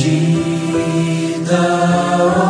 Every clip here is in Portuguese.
جيت ربي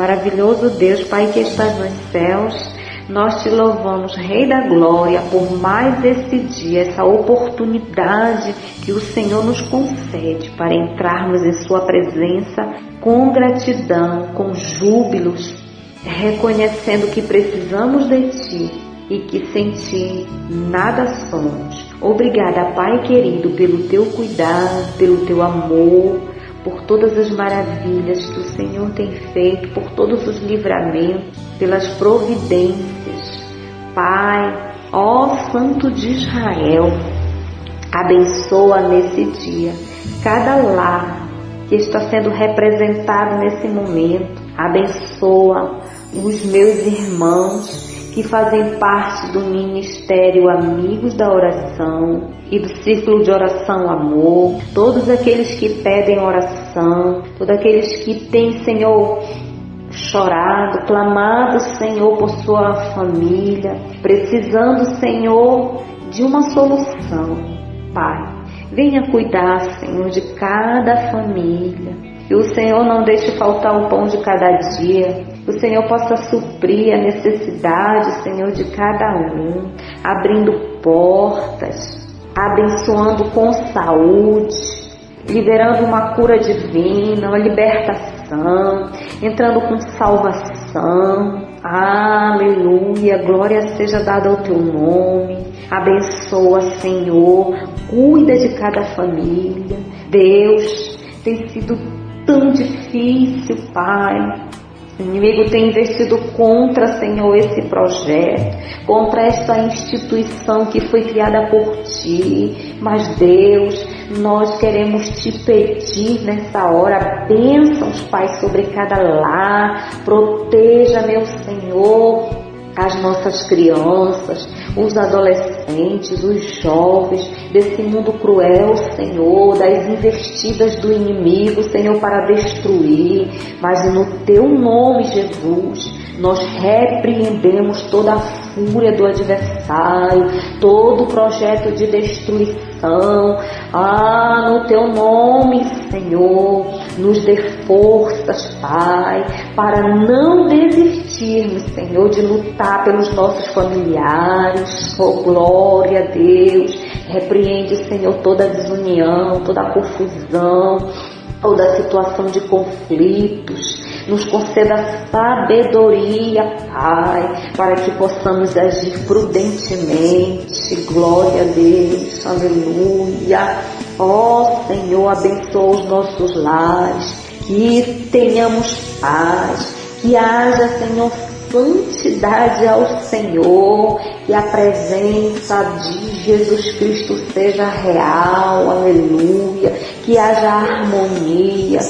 Maravilhoso Deus, Pai que estás nos céus, nós te louvamos, Rei da Glória, por mais esse dia, essa oportunidade que o Senhor nos concede para entrarmos em Sua presença com gratidão, com júbilos, reconhecendo que precisamos de Ti e que sem Ti nada somos. Obrigada, Pai querido, pelo Teu cuidado, pelo Teu amor por todas as maravilhas que o Senhor tem feito, por todos os livramentos, pelas providências. Pai, ó Santo de Israel, abençoa nesse dia cada lar que está sendo representado nesse momento. Abençoa os meus irmãos que fazem parte do Ministério Amigos da Oração e do Círculo de Oração Amor, todos aqueles que pedem oração, todos aqueles que têm, Senhor, chorado, clamado, Senhor, por sua família, precisando, Senhor, de uma solução, Pai. Venha cuidar, Senhor, de cada família. Que o Senhor não deixe faltar o pão de cada dia, o Senhor possa suprir a necessidade, Senhor, de cada um, abrindo portas, abençoando com saúde, liberando uma cura divina, uma libertação, entrando com salvação. Aleluia, glória seja dada ao teu nome. Abençoa, Senhor, cuida de cada família. Deus, tem sido tão difícil, Pai, o inimigo tem investido contra, Senhor, esse projeto, contra esta instituição que foi criada por Ti. Mas, Deus, nós queremos te pedir nessa hora bênçãos, Pai, sobre cada lar. Proteja, meu Senhor, as nossas crianças, os adolescentes, os jovens, desse mundo cruel, Senhor, das investidas do inimigo, Senhor, para destruir. Mas no teu nome, Jesus, nós repreendemos toda a fúria do adversário, todo projeto de destruição. Ah, no teu nome, Senhor, nos dê forças, Pai, para não desistirmos, Senhor, de lutar pelos nossos familiares. Oh, glória a Deus. Repreende, Senhor, toda desunião, toda confusão, toda situação de conflitos nos conceda sabedoria, Pai, para que possamos agir prudentemente. Glória a Deus, aleluia. Ó oh, Senhor, abençoa os nossos lares, que tenhamos paz, que haja, Senhor, santidade ao Senhor, que a presença de Jesus Cristo seja real, aleluia, que haja harmonia,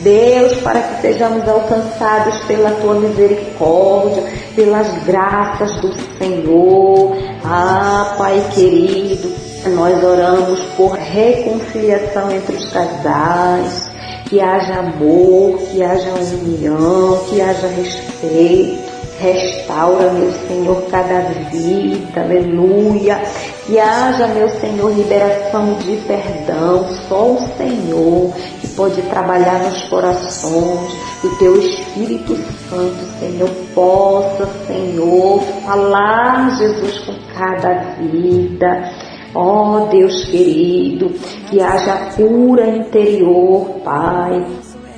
Deus, para que sejamos alcançados pela tua misericórdia, pelas graças do Senhor. Ah, Pai querido, nós oramos por reconciliação entre os casais, que haja amor, que haja união, que haja respeito. Restaura, meu Senhor, cada vida, aleluia. Que haja, meu Senhor, liberação de perdão. Só o Senhor que pode trabalhar nos corações. Que o teu Espírito Santo, Senhor, possa, Senhor, falar, Jesus, com cada vida. Ó oh, Deus querido, que haja cura interior, Pai,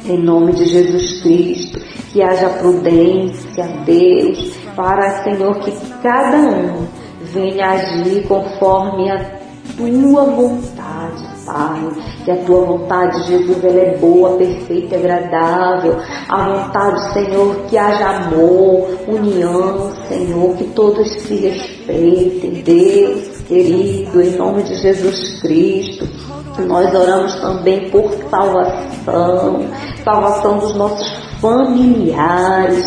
em nome de Jesus Cristo, que haja prudência, Deus, para, Senhor, que cada um venha agir conforme a tua vontade, Pai. Que a tua vontade, Jesus, ela é boa, perfeita e agradável. A vontade, Senhor, que haja amor, união, Senhor, que todos se respeitem, Deus querido, em nome de Jesus Cristo. Nós oramos também por salvação, salvação dos nossos familiares,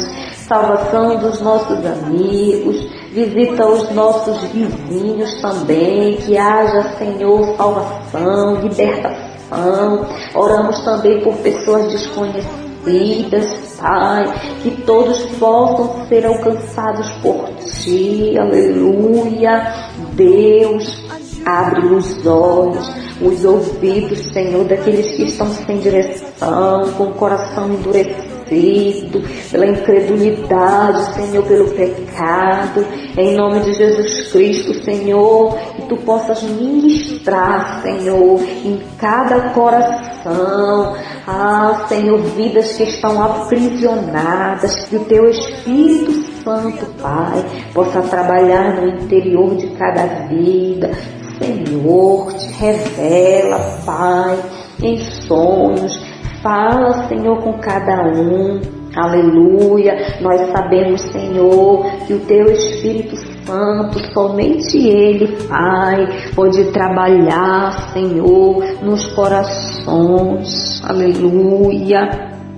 salvação dos nossos amigos, visita os nossos vizinhos também, que haja, Senhor, salvação, libertação. Oramos também por pessoas desconhecidas, Pai, que todos possam ser alcançados por Ti, aleluia. Deus, abre os olhos, os ouvidos, Senhor, daqueles que estão sem direção, com o coração endurecido pela incredulidade, Senhor, pelo pecado. Em nome de Jesus Cristo, Senhor, que tu possas ministrar, Senhor, em cada coração. Ah, Senhor, vidas que estão aprisionadas, que o teu Espírito Santo, Pai, possa trabalhar no interior de cada vida. Senhor, te revela, Pai, em sonhos, Fala, Senhor, com cada um. Aleluia. Nós sabemos, Senhor, que o teu Espírito Santo, somente Ele, Pai, pode trabalhar, Senhor, nos corações. Aleluia.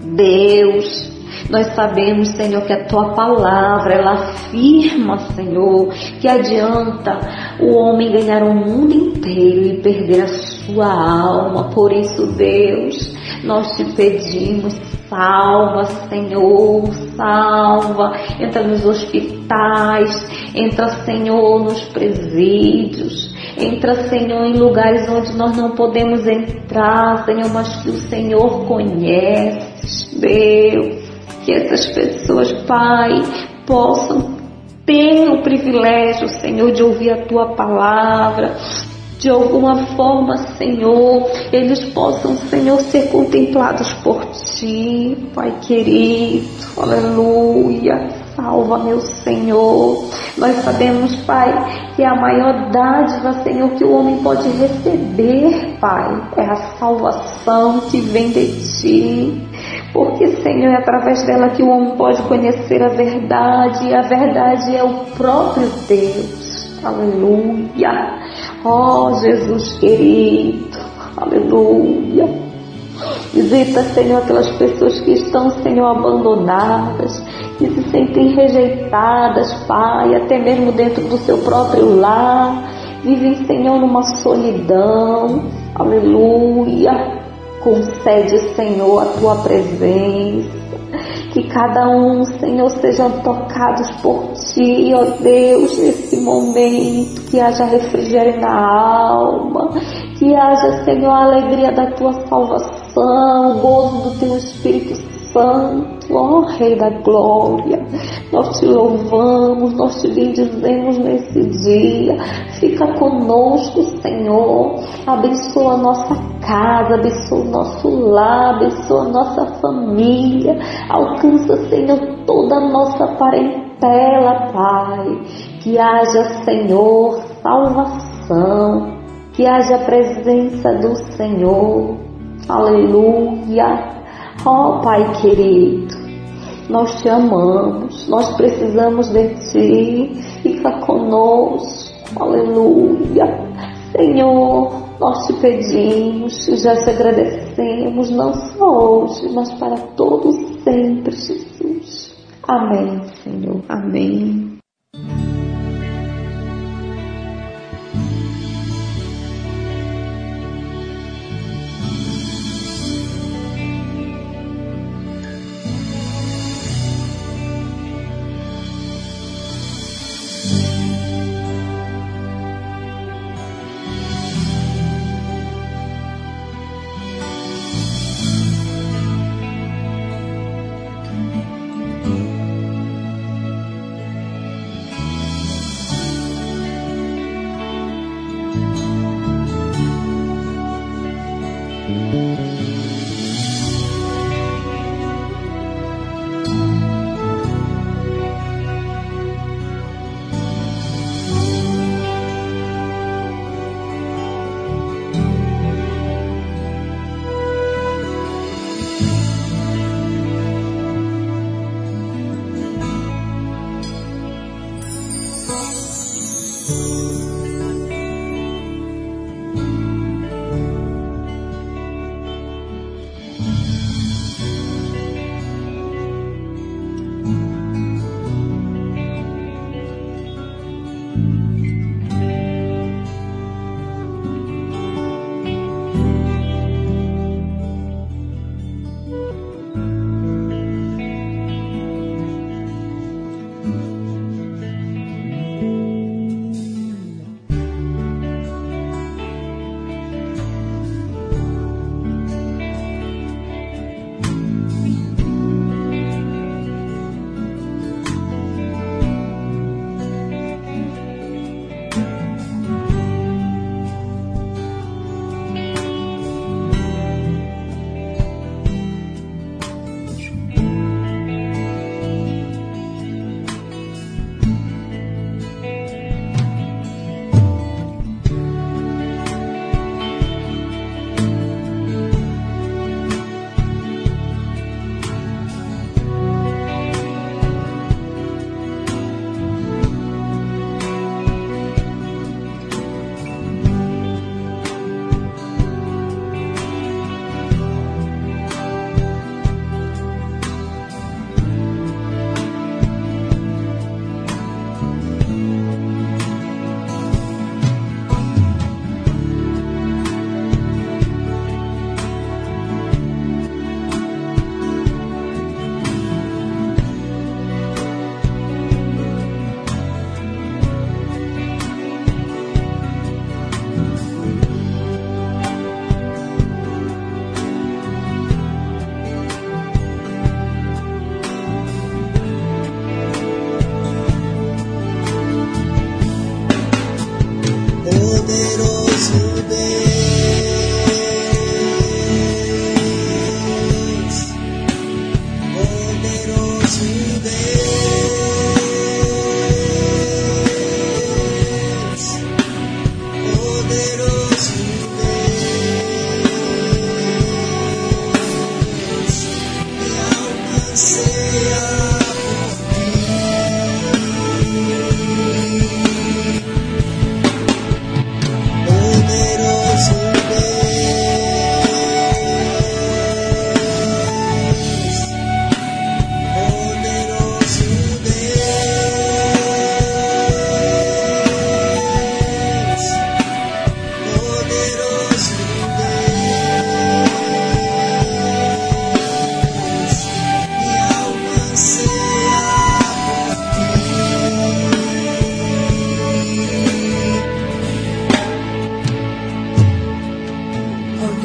Deus, nós sabemos, Senhor, que a tua palavra, ela afirma, Senhor, que adianta o homem ganhar o mundo inteiro e perder a sua alma. Por isso, Deus, nós te pedimos, salva, Senhor, salva. Entra nos hospitais, entra, Senhor, nos presídios. Entra, Senhor, em lugares onde nós não podemos entrar, Senhor, mas que o Senhor conhece. Deus, que essas pessoas, Pai, possam ter o privilégio, Senhor, de ouvir a tua palavra, de alguma forma, Senhor, eles possam, Senhor, ser contemplados por Ti, Pai querido, aleluia. Salva, meu Senhor. Nós sabemos, Pai, que a maior dádiva, Senhor, que o homem pode receber, Pai, é a salvação que vem de Ti. Porque, Senhor, é através dela que o homem pode conhecer a verdade, e a verdade é o próprio Deus. Aleluia. Oh, Jesus querido, aleluia. Visita, Senhor, aquelas pessoas que estão, Senhor, abandonadas, que se sentem rejeitadas, Pai, até mesmo dentro do seu próprio lar. Vivem, Senhor, numa solidão, aleluia. Concede, Senhor, a tua presença. Que cada um, Senhor, sejam tocados por ti, ó Deus, nesse momento. Que haja refrigério na alma. Que haja, Senhor, a alegria da tua salvação, o gozo do teu Espírito Santo, ó Rei da Glória. Nós te louvamos, nós te bendizemos nesse dia. Fica conosco, Senhor. Abençoa a nossa casa, abençoa o nosso lar, abençoa a nossa família. Alcança, Senhor, toda a nossa parentela, Pai. Que haja, Senhor, salvação. Que haja presença do Senhor. Aleluia. Ó oh, Pai querido, nós te amamos, nós precisamos de Ti, fica conosco, aleluia. Senhor, nós te pedimos já te agradecemos, não só hoje, mas para todos sempre, Jesus. Amém, Senhor, amém.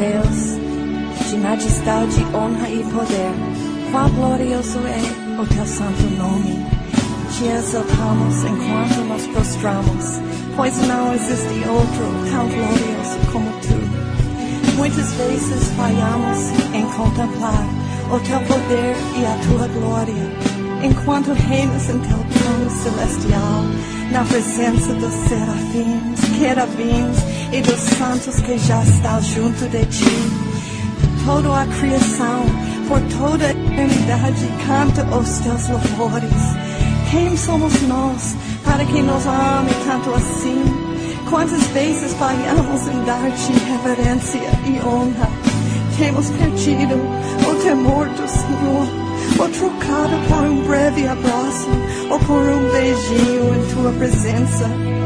Deus, de majestade, honra e poder. Quão glorioso é o teu santo nome. Te exaltamos enquanto nos prostramos, pois não existe outro tão glorioso como tu. Muitas vezes falhamos em contemplar o teu poder e a tua glória, enquanto reinas em teu trono celestial, na presença dos serafins, querubins que já está junto de ti. Toda a criação, por toda a eternidade, canta os teus louvores. Quem somos nós para que nos ame tanto assim? Quantas vezes falhamos em dar-te reverência e honra? Temos perdido o temor do Senhor, ou trocado por um breve abraço, ou por um beijinho em tua presença.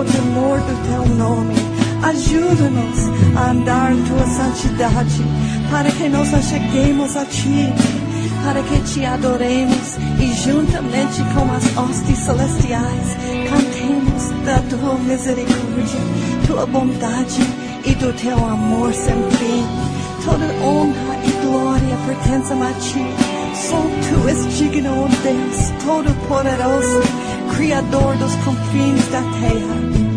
O temor do teu nome. Ajuda-nos a andar em tua santidade, para que nos acheguemos a ti, para que te adoremos e juntamente com as hostes celestiais cantemos da tua misericórdia, tua bondade e do teu amor sem fim. Toda honra e glória pertencem a ti. Só tu és digno, Deus, todo poderoso, Criador dos confins da terra.